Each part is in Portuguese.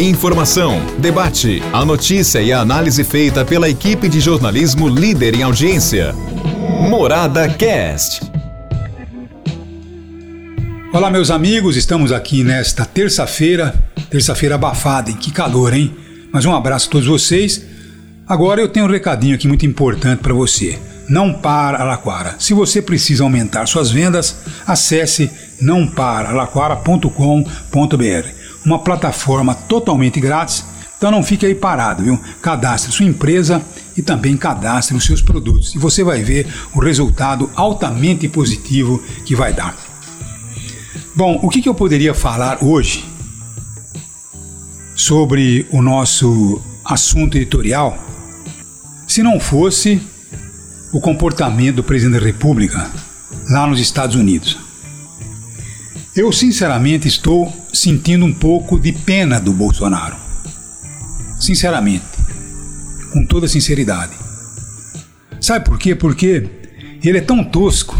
Informação, debate, a notícia e a análise feita pela equipe de jornalismo líder em audiência. Morada Cast. Olá, meus amigos, estamos aqui nesta terça-feira, terça-feira abafada, hein? Que calor, hein? Mas um abraço a todos vocês. Agora eu tenho um recadinho aqui muito importante para você. Não para Alaquara. Se você precisa aumentar suas vendas, acesse nãoparalaquara.com.br uma plataforma totalmente grátis. Então não fique aí parado, viu? Cadastre sua empresa e também cadastre os seus produtos. E você vai ver o resultado altamente positivo que vai dar. Bom, o que, que eu poderia falar hoje sobre o nosso assunto editorial se não fosse o comportamento do presidente da República lá nos Estados Unidos? Eu sinceramente estou sentindo um pouco de pena do Bolsonaro. Sinceramente, com toda sinceridade. Sabe por quê? Porque ele é tão tosco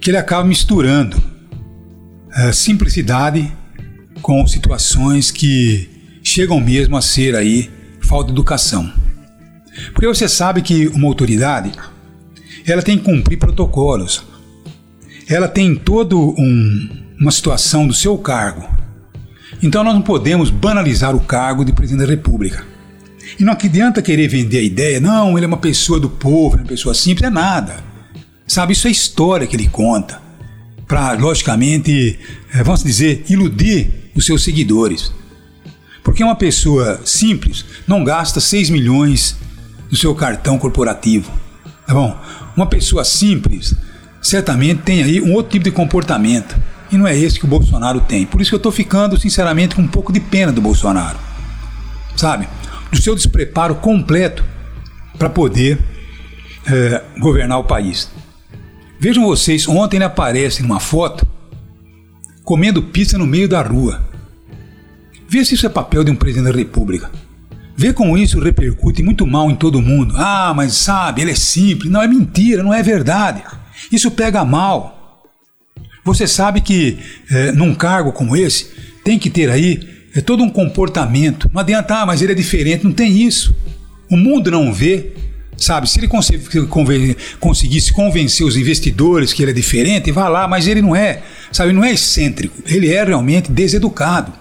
que ele acaba misturando a simplicidade com situações que chegam mesmo a ser aí falta de educação. Porque você sabe que uma autoridade ela tem que cumprir protocolos, ela tem todo um, uma situação do seu cargo. Então nós não podemos banalizar o cargo de presidente da República. E não adianta querer vender a ideia, não, ele é uma pessoa do povo, é uma pessoa simples, é nada. Sabe, isso é história que ele conta. Para, logicamente, eh, vamos dizer, iludir os seus seguidores. Porque uma pessoa simples não gasta 6 milhões do seu cartão corporativo. Tá bom? Uma pessoa simples certamente tem aí um outro tipo de comportamento. E não é esse que o Bolsonaro tem. Por isso que eu estou ficando, sinceramente, com um pouco de pena do Bolsonaro. Sabe? Do seu despreparo completo para poder é, governar o país. Vejam vocês, ontem ele aparece numa foto comendo pizza no meio da rua. Vê se isso é papel de um presidente da República. Vê como isso repercute muito mal em todo mundo. Ah, mas sabe, ele é simples. Não, é mentira, não é verdade. Isso pega mal. Você sabe que é, num cargo como esse tem que ter aí é, todo um comportamento. Não adianta, ah, mas ele é diferente. Não tem isso. O mundo não vê. Sabe, se ele conseguisse convencer os investidores que ele é diferente, vá lá, mas ele não é. Sabe, não é excêntrico. Ele é realmente deseducado.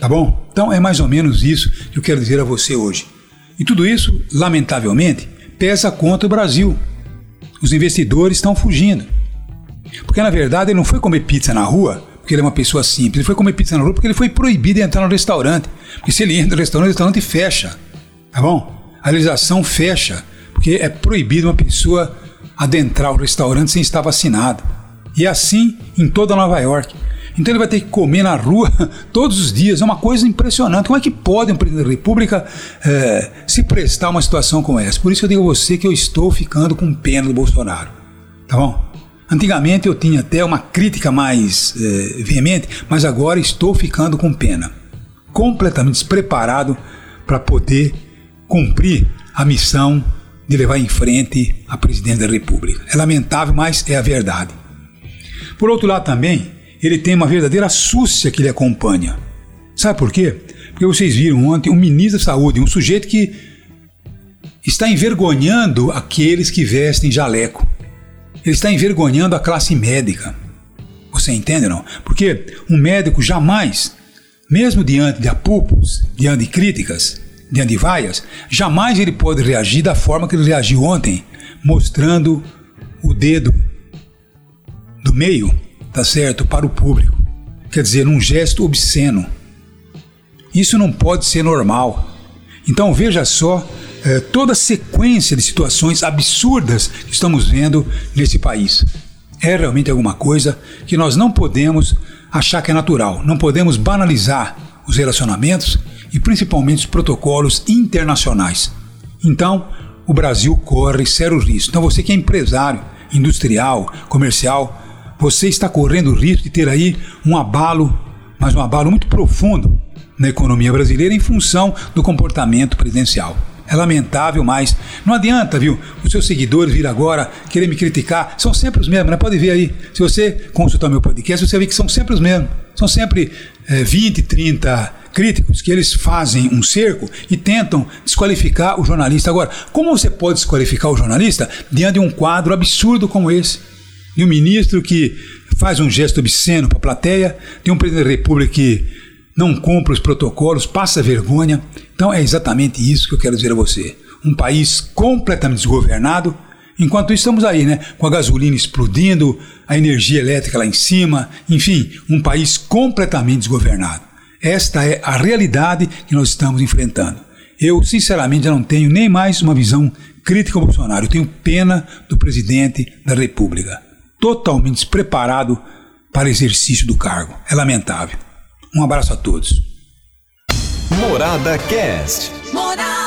Tá bom? Então é mais ou menos isso que eu quero dizer a você hoje. E tudo isso, lamentavelmente, pesa contra o Brasil os investidores estão fugindo. Porque na verdade ele não foi comer pizza na rua porque ele é uma pessoa simples, ele foi comer pizza na rua porque ele foi proibido de entrar no restaurante. Porque se ele entra no restaurante, o restaurante fecha. Tá bom? A legislação fecha, porque é proibido uma pessoa adentrar o restaurante sem estar vacinado. E é assim em toda Nova York. Então ele vai ter que comer na rua todos os dias. É uma coisa impressionante. Como é que pode um presidente da República é, se prestar a uma situação como essa? Por isso eu digo a você que eu estou ficando com pena do Bolsonaro. Tá bom? Antigamente eu tinha até uma crítica mais é, veemente, mas agora estou ficando com pena. Completamente despreparado para poder cumprir a missão de levar em frente a presidente da República. É lamentável, mas é a verdade. Por outro lado também, ele tem uma verdadeira súcia que lhe acompanha. Sabe por quê? Porque vocês viram ontem um ministro da Saúde, um sujeito que está envergonhando aqueles que vestem jaleco. Ele está envergonhando a classe médica. Você entende não? Porque um médico jamais, mesmo diante de apupos, diante de críticas, diante de vaias, jamais ele pode reagir da forma que ele reagiu ontem, mostrando o dedo do meio tá certo, para o público. Quer dizer, um gesto obsceno. Isso não pode ser normal. Então veja só é, toda a sequência de situações absurdas que estamos vendo nesse país. É realmente alguma coisa que nós não podemos achar que é natural. Não podemos banalizar os relacionamentos e principalmente os protocolos internacionais. Então, o Brasil corre sério risco. Então, você que é empresário, industrial, comercial, você está correndo o risco de ter aí um abalo, mas um abalo muito profundo na economia brasileira em função do comportamento presidencial. É lamentável, mas não adianta, viu? Os seus seguidores vir agora querer me criticar. São sempre os mesmos, né? Pode ver aí. Se você consultar meu podcast, você vê que são sempre os mesmos. São sempre é, 20, 30 críticos que eles fazem um cerco e tentam desqualificar o jornalista. Agora, como você pode desqualificar o jornalista diante de um quadro absurdo como esse? De um ministro que faz um gesto obsceno para a plateia, de um presidente da República que não cumpre os protocolos, passa vergonha. Então é exatamente isso que eu quero dizer a você. Um país completamente desgovernado, Enquanto estamos aí, né? Com a gasolina explodindo, a energia elétrica lá em cima, enfim, um país completamente desgovernado. Esta é a realidade que nós estamos enfrentando. Eu, sinceramente, já não tenho nem mais uma visão crítica ao Bolsonaro. Eu tenho pena do presidente da República. Totalmente despreparado para exercício do cargo. É lamentável. Um abraço a todos. Morada Cast. Morada.